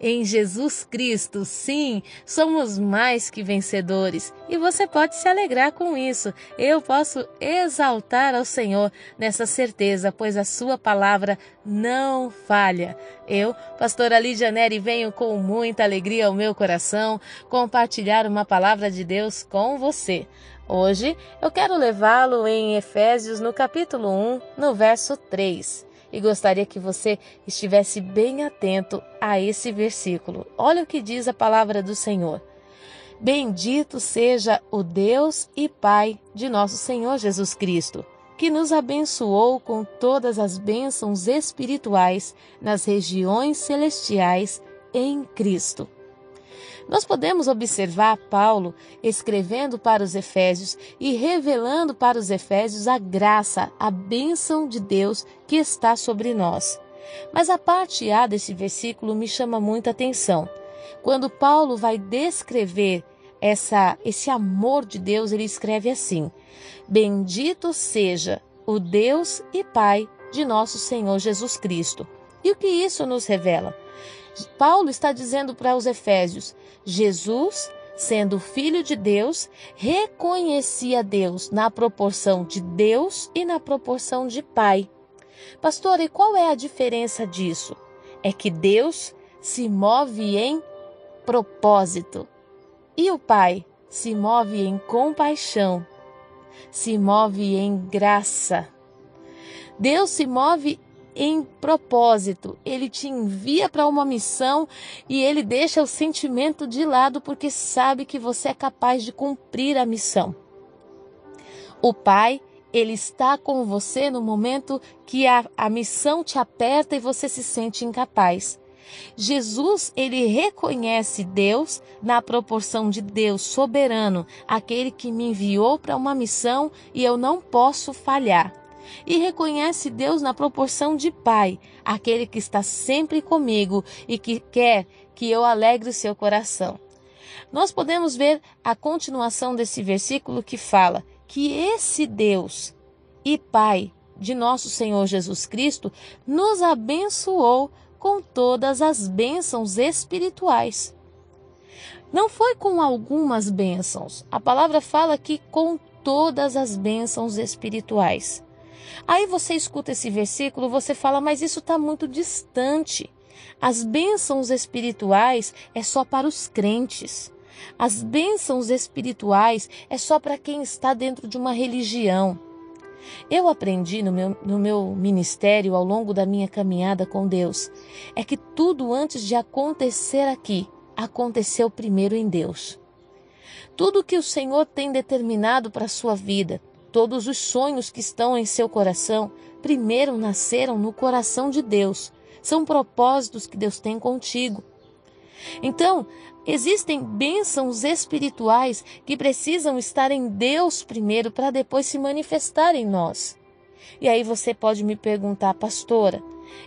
em Jesus Cristo, sim, somos mais que vencedores e você pode se alegrar com isso. Eu posso exaltar ao Senhor nessa certeza, pois a Sua palavra não falha. Eu, pastora Lídia Neri, venho com muita alegria ao meu coração compartilhar uma palavra de Deus com você. Hoje eu quero levá-lo em Efésios no capítulo 1, no verso 3 e gostaria que você estivesse bem atento a esse versículo. Olha o que diz a palavra do Senhor. Bendito seja o Deus e Pai de nosso Senhor Jesus Cristo, que nos abençoou com todas as bênçãos espirituais nas regiões celestiais em Cristo. Nós podemos observar Paulo escrevendo para os Efésios e revelando para os Efésios a graça, a bênção de Deus que está sobre nós. Mas a parte A desse versículo me chama muita atenção. Quando Paulo vai descrever essa, esse amor de Deus, ele escreve assim: Bendito seja o Deus e Pai de nosso Senhor Jesus Cristo. E o que isso nos revela? Paulo está dizendo para os Efésios: Jesus, sendo filho de Deus, reconhecia Deus na proporção de Deus e na proporção de Pai. Pastor, e qual é a diferença disso? É que Deus se move em propósito e o Pai se move em compaixão, se move em graça. Deus se move em propósito. Ele te envia para uma missão e ele deixa o sentimento de lado porque sabe que você é capaz de cumprir a missão. O Pai, ele está com você no momento que a, a missão te aperta e você se sente incapaz. Jesus, ele reconhece Deus na proporção de Deus soberano, aquele que me enviou para uma missão e eu não posso falhar e reconhece Deus na proporção de Pai, aquele que está sempre comigo e que quer que eu alegre o seu coração. Nós podemos ver a continuação desse versículo que fala que esse Deus e Pai de nosso Senhor Jesus Cristo nos abençoou com todas as bênçãos espirituais. Não foi com algumas bênçãos. A palavra fala que com todas as bênçãos espirituais. Aí você escuta esse versículo, você fala, mas isso está muito distante. As bênçãos espirituais é só para os crentes. As bênçãos espirituais é só para quem está dentro de uma religião. Eu aprendi no meu, no meu ministério ao longo da minha caminhada com Deus é que tudo antes de acontecer aqui aconteceu primeiro em Deus. Tudo que o Senhor tem determinado para a sua vida, Todos os sonhos que estão em seu coração primeiro nasceram no coração de Deus. São propósitos que Deus tem contigo. Então, existem bênçãos espirituais que precisam estar em Deus primeiro para depois se manifestar em nós. E aí você pode me perguntar, pastora,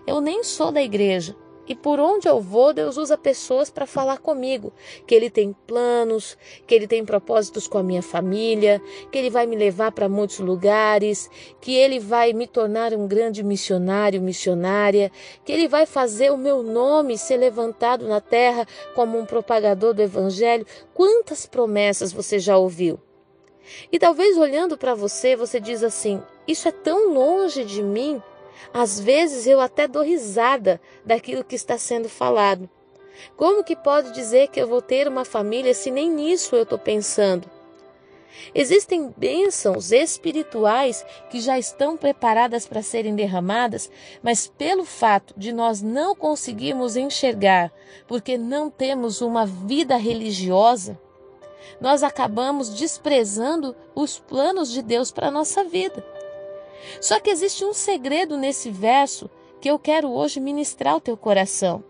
eu nem sou da igreja, e por onde eu vou, Deus usa pessoas para falar comigo, que Ele tem planos, que Ele tem propósitos com a minha família, que Ele vai me levar para muitos lugares, que Ele vai me tornar um grande missionário, missionária, que Ele vai fazer o meu nome ser levantado na terra como um propagador do Evangelho. Quantas promessas você já ouviu? E talvez olhando para você, você diz assim: Isso é tão longe de mim. Às vezes eu até dou risada daquilo que está sendo falado. Como que pode dizer que eu vou ter uma família se nem nisso eu estou pensando? Existem bênçãos espirituais que já estão preparadas para serem derramadas, mas pelo fato de nós não conseguirmos enxergar, porque não temos uma vida religiosa, nós acabamos desprezando os planos de Deus para a nossa vida. Só que existe um segredo nesse verso que eu quero hoje ministrar ao teu coração.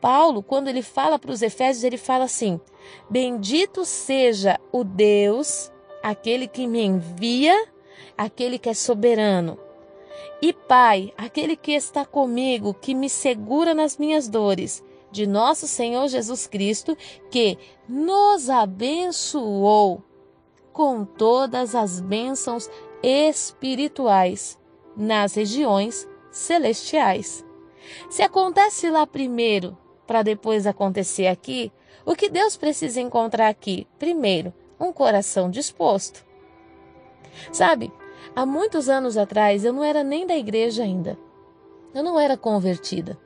Paulo, quando ele fala para os Efésios, ele fala assim: Bendito seja o Deus, aquele que me envia, aquele que é soberano. E Pai, aquele que está comigo, que me segura nas minhas dores. de nosso Senhor Jesus Cristo, que nos abençoou com todas as bênçãos espirituais nas regiões celestiais. Se acontece lá primeiro, para depois acontecer aqui, o que Deus precisa encontrar aqui? Primeiro, um coração disposto. Sabe, há muitos anos atrás eu não era nem da igreja ainda. Eu não era convertida.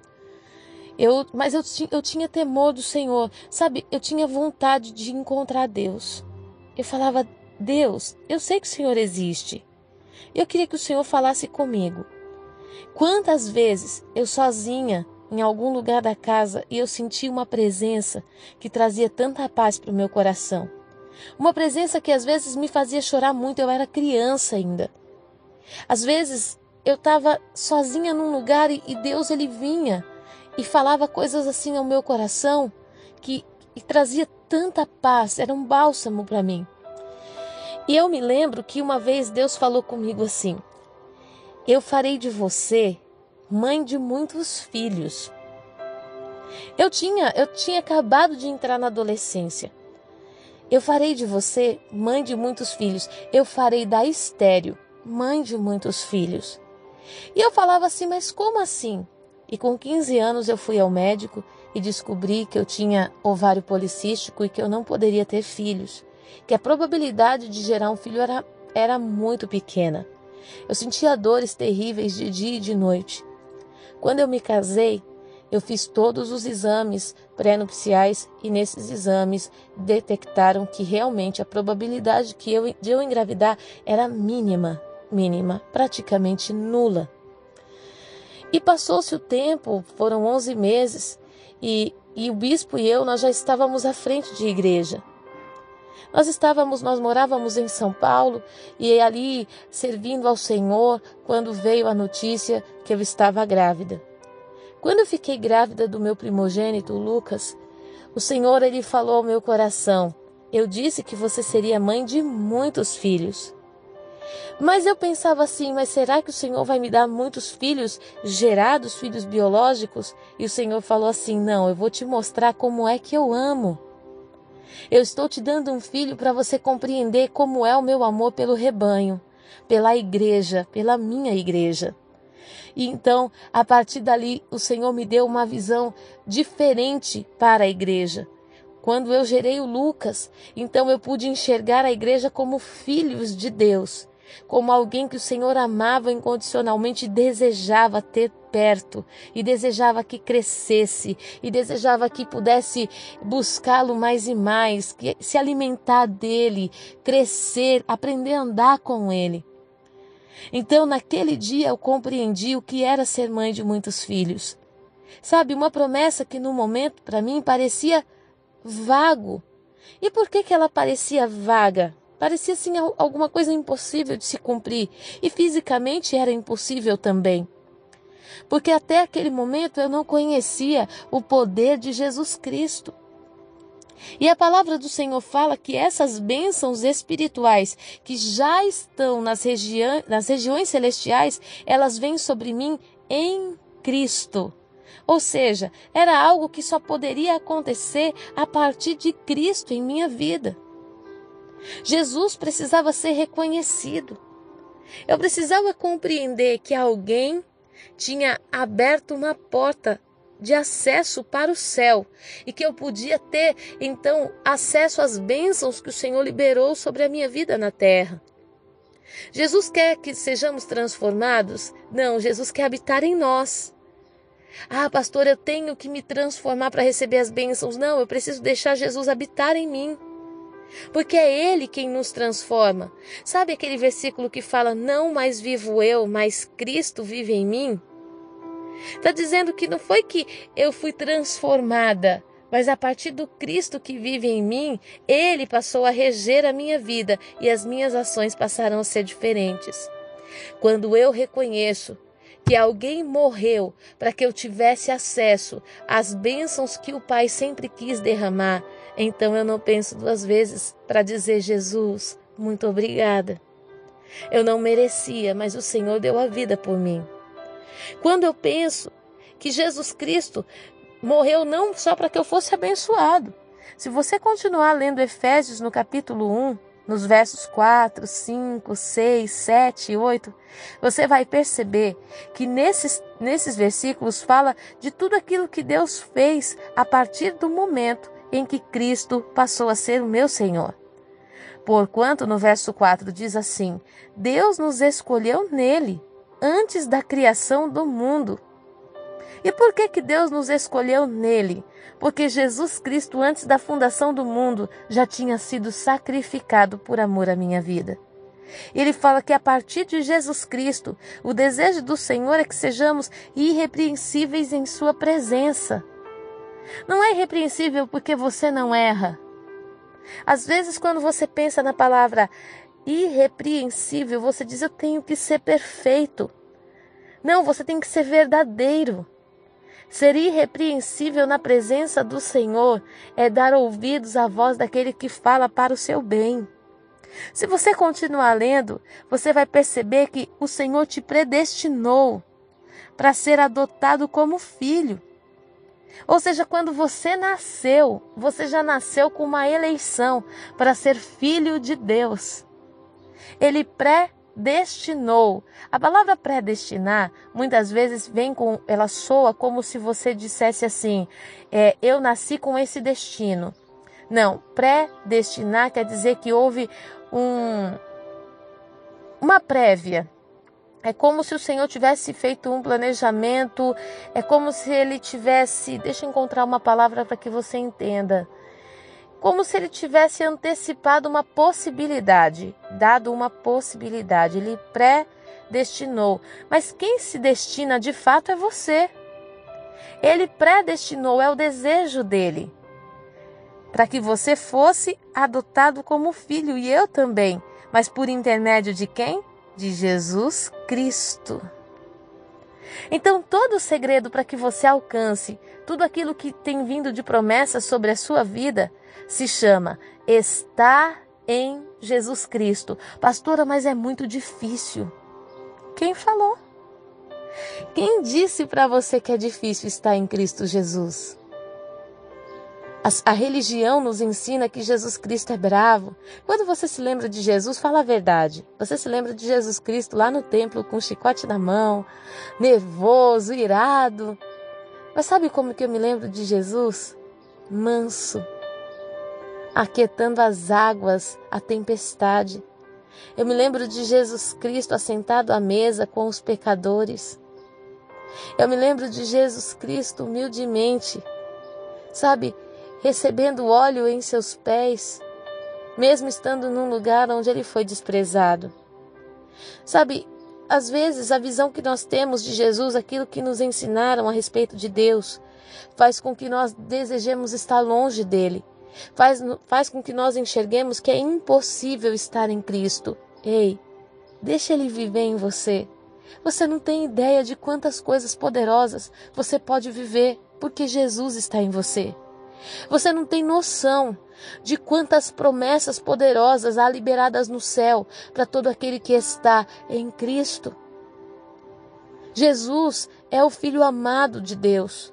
Eu, mas eu, eu tinha temor do Senhor, sabe? Eu tinha vontade de encontrar Deus. Eu falava, Deus, eu sei que o Senhor existe. Eu queria que o Senhor falasse comigo. Quantas vezes eu sozinha em algum lugar da casa e eu senti uma presença que trazia tanta paz para o meu coração. Uma presença que às vezes me fazia chorar muito, eu era criança ainda. Às vezes eu estava sozinha num lugar e Deus ele vinha e falava coisas assim ao meu coração que trazia tanta paz, era um bálsamo para mim. E eu me lembro que uma vez Deus falou comigo assim: Eu farei de você mãe de muitos filhos. Eu tinha, eu tinha acabado de entrar na adolescência. Eu farei de você mãe de muitos filhos. Eu farei da estéreo mãe de muitos filhos. E eu falava assim, mas como assim? E com 15 anos eu fui ao médico e descobri que eu tinha ovário policístico e que eu não poderia ter filhos, que a probabilidade de gerar um filho era, era muito pequena. Eu sentia dores terríveis de dia e de noite. Quando eu me casei, eu fiz todos os exames pré-nupciais e nesses exames detectaram que realmente a probabilidade que eu, de eu engravidar era mínima, mínima, praticamente nula. E passou-se o tempo, foram 11 meses, e, e o bispo e eu, nós já estávamos à frente de igreja. Nós estávamos, nós morávamos em São Paulo e ali servindo ao Senhor quando veio a notícia que eu estava grávida. Quando eu fiquei grávida do meu primogênito, Lucas, o Senhor ele falou ao meu coração: Eu disse que você seria mãe de muitos filhos. Mas eu pensava assim, mas será que o Senhor vai me dar muitos filhos gerados, filhos biológicos? E o Senhor falou assim: Não, eu vou te mostrar como é que eu amo. Eu estou te dando um filho para você compreender como é o meu amor pelo rebanho, pela igreja, pela minha igreja. E então, a partir dali, o Senhor me deu uma visão diferente para a igreja. Quando eu gerei o Lucas, então eu pude enxergar a igreja como filhos de Deus, como alguém que o Senhor amava incondicionalmente e desejava ter perto, e desejava que crescesse, e desejava que pudesse buscá-lo mais e mais, que se alimentar dele, crescer, aprender a andar com ele. Então, naquele dia, eu compreendi o que era ser mãe de muitos filhos. Sabe, uma promessa que no momento para mim parecia vago. E por que que ela parecia vaga? Parecia assim alguma coisa impossível de se cumprir, e fisicamente era impossível também. Porque até aquele momento eu não conhecia o poder de Jesus Cristo. E a palavra do Senhor fala que essas bênçãos espirituais que já estão nas, regi nas regiões celestiais, elas vêm sobre mim em Cristo. Ou seja, era algo que só poderia acontecer a partir de Cristo em minha vida. Jesus precisava ser reconhecido. Eu precisava compreender que alguém tinha aberto uma porta de acesso para o céu e que eu podia ter então acesso às bênçãos que o Senhor liberou sobre a minha vida na terra. Jesus quer que sejamos transformados? Não, Jesus quer habitar em nós. Ah, pastor, eu tenho que me transformar para receber as bênçãos. Não, eu preciso deixar Jesus habitar em mim. Porque é Ele quem nos transforma. Sabe aquele versículo que fala: Não mais vivo eu, mas Cristo vive em mim? Está dizendo que não foi que eu fui transformada, mas a partir do Cristo que vive em mim, Ele passou a reger a minha vida e as minhas ações passaram a ser diferentes. Quando eu reconheço que alguém morreu para que eu tivesse acesso às bênçãos que o Pai sempre quis derramar, então eu não penso duas vezes para dizer: Jesus, muito obrigada. Eu não merecia, mas o Senhor deu a vida por mim. Quando eu penso que Jesus Cristo morreu não só para que eu fosse abençoado. Se você continuar lendo Efésios no capítulo 1, nos versos 4, 5, 6, 7 e 8, você vai perceber que nesses, nesses versículos fala de tudo aquilo que Deus fez a partir do momento em que Cristo passou a ser o meu Senhor. Porquanto, no verso 4 diz assim: Deus nos escolheu nele, antes da criação do mundo. E por que, que Deus nos escolheu nele? Porque Jesus Cristo, antes da fundação do mundo, já tinha sido sacrificado por amor à minha vida. Ele fala que a partir de Jesus Cristo, o desejo do Senhor é que sejamos irrepreensíveis em Sua presença. Não é irrepreensível porque você não erra. Às vezes, quando você pensa na palavra irrepreensível, você diz: Eu tenho que ser perfeito. Não, você tem que ser verdadeiro. Ser irrepreensível na presença do Senhor é dar ouvidos à voz daquele que fala para o seu bem. Se você continuar lendo, você vai perceber que o Senhor te predestinou para ser adotado como filho. Ou seja, quando você nasceu, você já nasceu com uma eleição para ser filho de Deus. Ele predestinou. A palavra predestinar muitas vezes vem com, ela soa como se você dissesse assim: é, eu nasci com esse destino. Não, predestinar quer dizer que houve um, uma prévia. É como se o Senhor tivesse feito um planejamento, é como se ele tivesse, deixa eu encontrar uma palavra para que você entenda. Como se ele tivesse antecipado uma possibilidade, dado uma possibilidade, ele predestinou. Mas quem se destina de fato é você. Ele predestinou, é o desejo dele, para que você fosse adotado como filho e eu também. Mas por intermédio de quem? De Jesus Cristo. Então, todo o segredo para que você alcance tudo aquilo que tem vindo de promessas sobre a sua vida se chama estar em Jesus Cristo. Pastora, mas é muito difícil. Quem falou? Quem disse para você que é difícil estar em Cristo Jesus? A, a, religião nos ensina que Jesus Cristo é bravo. Quando você se lembra de Jesus, fala a verdade. Você se lembra de Jesus Cristo lá no templo com um chicote na mão, nervoso, irado. Mas sabe como que eu me lembro de Jesus? Manso, aquietando as águas, a tempestade. Eu me lembro de Jesus Cristo assentado à mesa com os pecadores. Eu me lembro de Jesus Cristo humildemente, sabe, recebendo óleo em seus pés, mesmo estando num lugar onde ele foi desprezado. Sabe, às vezes a visão que nós temos de Jesus, aquilo que nos ensinaram a respeito de Deus, faz com que nós desejemos estar longe dele. Faz, faz com que nós enxerguemos que é impossível estar em Cristo. Ei, deixa ele viver em você. Você não tem ideia de quantas coisas poderosas você pode viver porque Jesus está em você. Você não tem noção de quantas promessas poderosas há liberadas no céu para todo aquele que está em Cristo. Jesus é o Filho amado de Deus,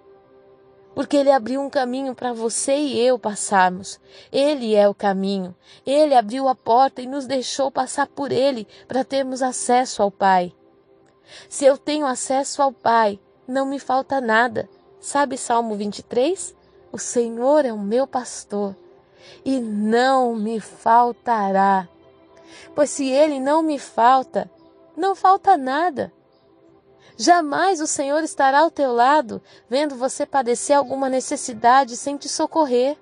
porque ele abriu um caminho para você e eu passarmos. Ele é o caminho. Ele abriu a porta e nos deixou passar por ele para termos acesso ao Pai. Se eu tenho acesso ao Pai, não me falta nada. Sabe Salmo 23? O Senhor é o meu pastor e não me faltará. Pois se ele não me falta, não falta nada. Jamais o Senhor estará ao teu lado, vendo você padecer alguma necessidade sem te socorrer.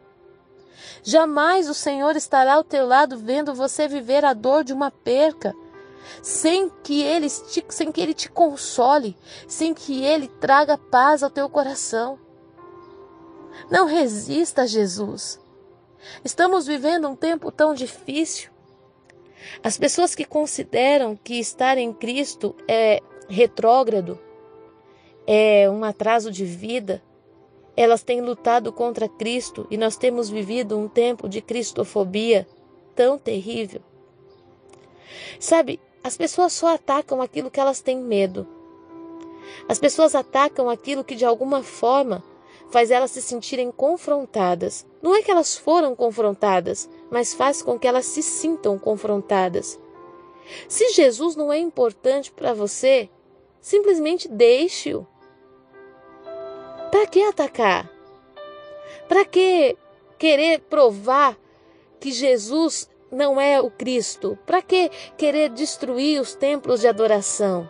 Jamais o Senhor estará ao teu lado vendo você viver a dor de uma perca, sem que ele te, sem que ele te console, sem que ele traga paz ao teu coração. Não resista a Jesus. Estamos vivendo um tempo tão difícil. As pessoas que consideram que estar em Cristo é retrógrado, é um atraso de vida, elas têm lutado contra Cristo e nós temos vivido um tempo de cristofobia tão terrível. Sabe, as pessoas só atacam aquilo que elas têm medo. As pessoas atacam aquilo que de alguma forma faz elas se sentirem confrontadas. Não é que elas foram confrontadas, mas faz com que elas se sintam confrontadas. Se Jesus não é importante para você, simplesmente deixe-o. Para que atacar? Para que querer provar que Jesus não é o Cristo? Para que querer destruir os templos de adoração?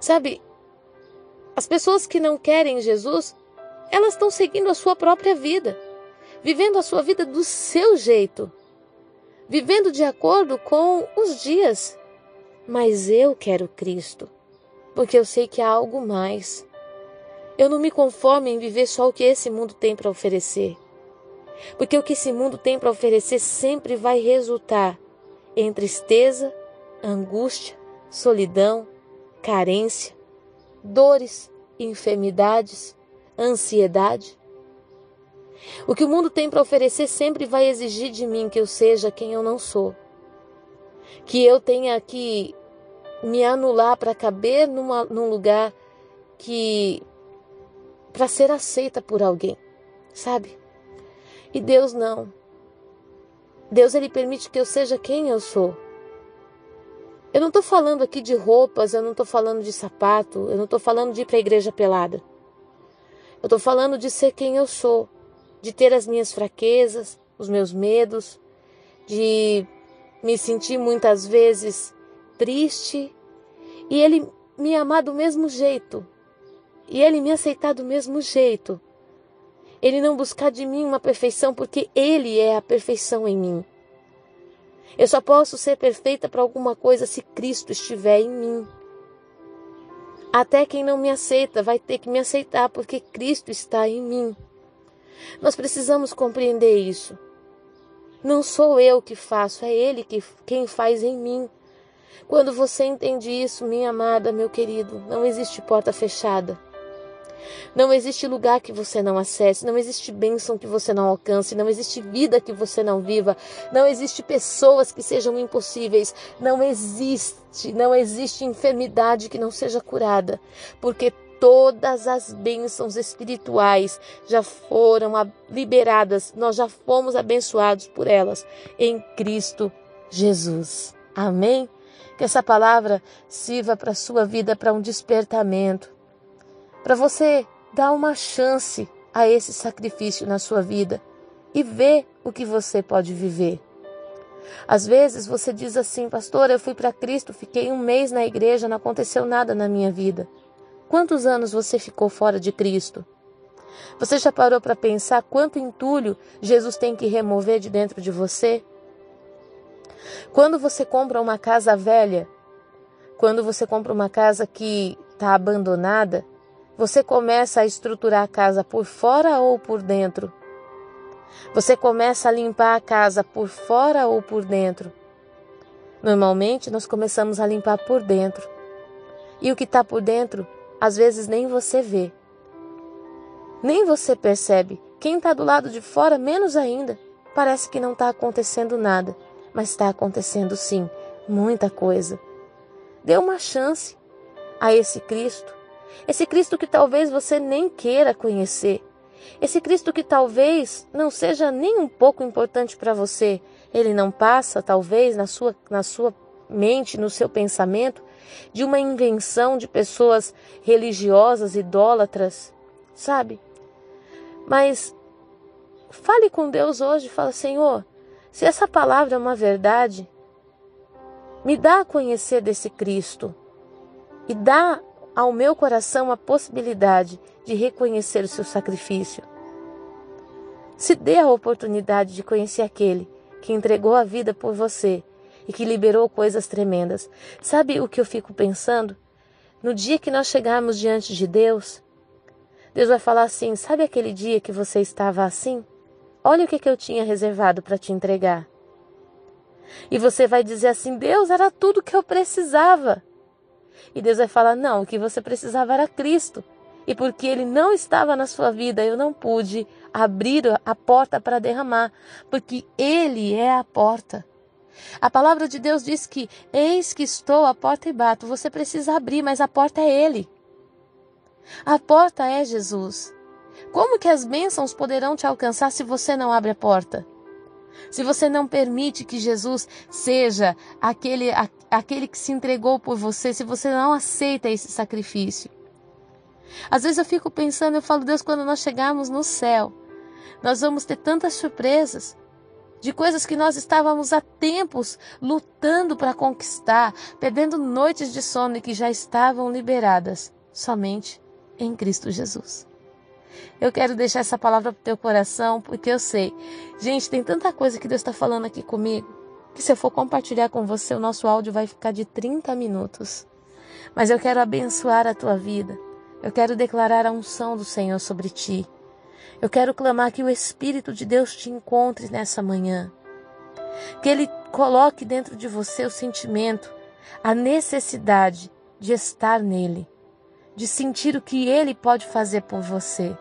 Sabe, as pessoas que não querem Jesus, elas estão seguindo a sua própria vida, vivendo a sua vida do seu jeito, vivendo de acordo com os dias. Mas eu quero Cristo, porque eu sei que há algo mais. Eu não me conformo em viver só o que esse mundo tem para oferecer. Porque o que esse mundo tem para oferecer sempre vai resultar em tristeza, angústia, solidão, carência, dores, enfermidades, ansiedade. O que o mundo tem para oferecer sempre vai exigir de mim que eu seja quem eu não sou. Que eu tenha que me anular para caber numa, num lugar que. para ser aceita por alguém, sabe? E Deus não. Deus ele permite que eu seja quem eu sou. Eu não estou falando aqui de roupas, eu não estou falando de sapato, eu não estou falando de ir para a igreja pelada. Eu estou falando de ser quem eu sou, de ter as minhas fraquezas, os meus medos, de me sentir muitas vezes triste e Ele me amar do mesmo jeito, e Ele me aceitar do mesmo jeito. Ele não buscar de mim uma perfeição, porque Ele é a perfeição em mim. Eu só posso ser perfeita para alguma coisa se Cristo estiver em mim. Até quem não me aceita vai ter que me aceitar porque Cristo está em mim. Nós precisamos compreender isso. Não sou eu que faço, é Ele que, quem faz em mim. Quando você entende isso, minha amada, meu querido, não existe porta fechada. Não existe lugar que você não acesse, não existe bênção que você não alcance, não existe vida que você não viva, não existe pessoas que sejam impossíveis, não existe, não existe enfermidade que não seja curada, porque todas as bênçãos espirituais já foram liberadas, nós já fomos abençoados por elas em Cristo Jesus. Amém? Que essa palavra sirva para a sua vida, para um despertamento para você dar uma chance a esse sacrifício na sua vida e ver o que você pode viver. Às vezes você diz assim, pastor, eu fui para Cristo, fiquei um mês na igreja, não aconteceu nada na minha vida. Quantos anos você ficou fora de Cristo? Você já parou para pensar quanto entulho Jesus tem que remover de dentro de você? Quando você compra uma casa velha, quando você compra uma casa que está abandonada, você começa a estruturar a casa por fora ou por dentro? Você começa a limpar a casa por fora ou por dentro? Normalmente nós começamos a limpar por dentro. E o que está por dentro, às vezes nem você vê. Nem você percebe. Quem está do lado de fora, menos ainda. Parece que não está acontecendo nada, mas está acontecendo sim, muita coisa. Dê uma chance a esse Cristo esse Cristo que talvez você nem queira conhecer. Esse Cristo que talvez não seja nem um pouco importante para você. Ele não passa, talvez, na sua, na sua mente, no seu pensamento, de uma invenção de pessoas religiosas, idólatras, sabe? Mas fale com Deus hoje, fala, Senhor, se essa palavra é uma verdade, me dá a conhecer desse Cristo e dá ao meu coração a possibilidade de reconhecer o seu sacrifício. Se dê a oportunidade de conhecer aquele que entregou a vida por você e que liberou coisas tremendas. Sabe o que eu fico pensando? No dia que nós chegarmos diante de Deus, Deus vai falar assim: Sabe aquele dia que você estava assim? Olha o que, que eu tinha reservado para te entregar. E você vai dizer assim: Deus, era tudo que eu precisava. E Deus vai falar: não, o que você precisava era Cristo. E porque ele não estava na sua vida, eu não pude abrir a porta para derramar, porque ele é a porta. A palavra de Deus diz que eis que estou à porta e bato. Você precisa abrir, mas a porta é ele. A porta é Jesus. Como que as bênçãos poderão te alcançar se você não abre a porta? Se você não permite que Jesus seja aquele, a, aquele que se entregou por você, se você não aceita esse sacrifício. Às vezes eu fico pensando, eu falo, Deus, quando nós chegarmos no céu, nós vamos ter tantas surpresas de coisas que nós estávamos há tempos lutando para conquistar, perdendo noites de sono que já estavam liberadas somente em Cristo Jesus. Eu quero deixar essa palavra para o teu coração, porque eu sei, gente, tem tanta coisa que Deus está falando aqui comigo, se eu for compartilhar com você, o nosso áudio vai ficar de 30 minutos. Mas eu quero abençoar a tua vida. Eu quero declarar a unção do Senhor sobre ti. Eu quero clamar que o Espírito de Deus te encontre nessa manhã. Que Ele coloque dentro de você o sentimento, a necessidade de estar nele, de sentir o que Ele pode fazer por você.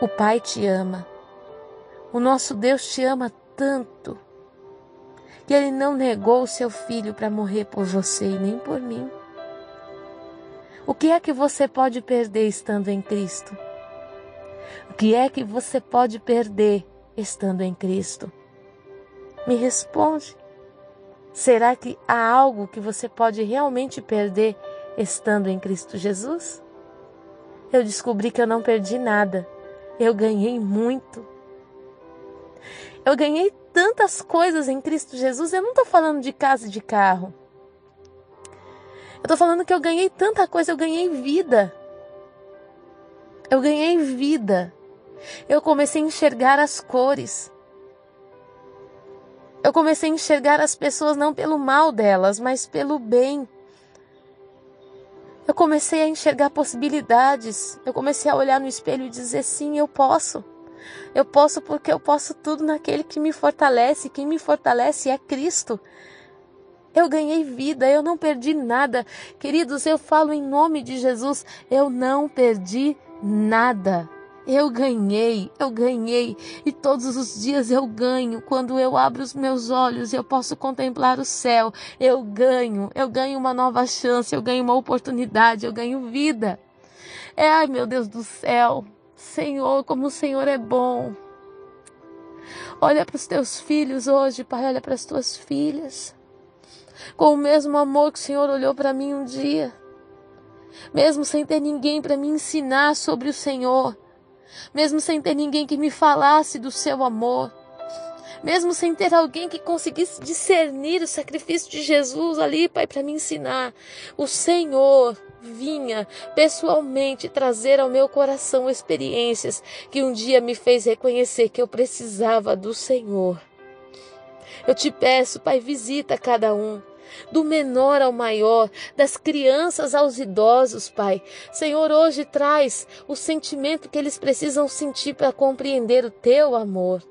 O Pai te ama. O nosso Deus te ama tanto que Ele não negou o seu filho para morrer por você e nem por mim. O que é que você pode perder estando em Cristo? O que é que você pode perder estando em Cristo? Me responde. Será que há algo que você pode realmente perder estando em Cristo Jesus? Eu descobri que eu não perdi nada. Eu ganhei muito. Eu ganhei tantas coisas em Cristo Jesus. Eu não estou falando de casa e de carro. Eu estou falando que eu ganhei tanta coisa. Eu ganhei vida. Eu ganhei vida. Eu comecei a enxergar as cores. Eu comecei a enxergar as pessoas não pelo mal delas, mas pelo bem. Eu comecei a enxergar possibilidades. Eu comecei a olhar no espelho e dizer: sim, eu posso. Eu posso porque eu posso tudo naquele que me fortalece. Quem me fortalece é Cristo. Eu ganhei vida, eu não perdi nada. Queridos, eu falo em nome de Jesus, eu não perdi nada. Eu ganhei, eu ganhei, e todos os dias eu ganho. Quando eu abro os meus olhos, eu posso contemplar o céu. Eu ganho, eu ganho uma nova chance, eu ganho uma oportunidade, eu ganho vida. É, ai meu Deus do céu, Senhor, como o Senhor é bom. Olha para os teus filhos hoje, Pai, olha para as tuas filhas. Com o mesmo amor que o Senhor olhou para mim um dia. Mesmo sem ter ninguém para me ensinar sobre o Senhor mesmo sem ter ninguém que me falasse do seu amor, mesmo sem ter alguém que conseguisse discernir o sacrifício de Jesus ali, Pai, para me ensinar. O Senhor vinha pessoalmente trazer ao meu coração experiências que um dia me fez reconhecer que eu precisava do Senhor. Eu te peço, Pai, visita cada um do menor ao maior, das crianças aos idosos, Pai. Senhor, hoje traz o sentimento que eles precisam sentir para compreender o teu amor.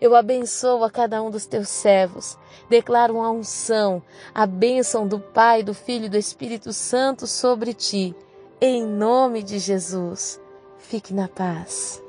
Eu abençoo a cada um dos teus servos. Declaro uma unção, a bênção do Pai, do Filho e do Espírito Santo sobre ti. Em nome de Jesus. Fique na paz.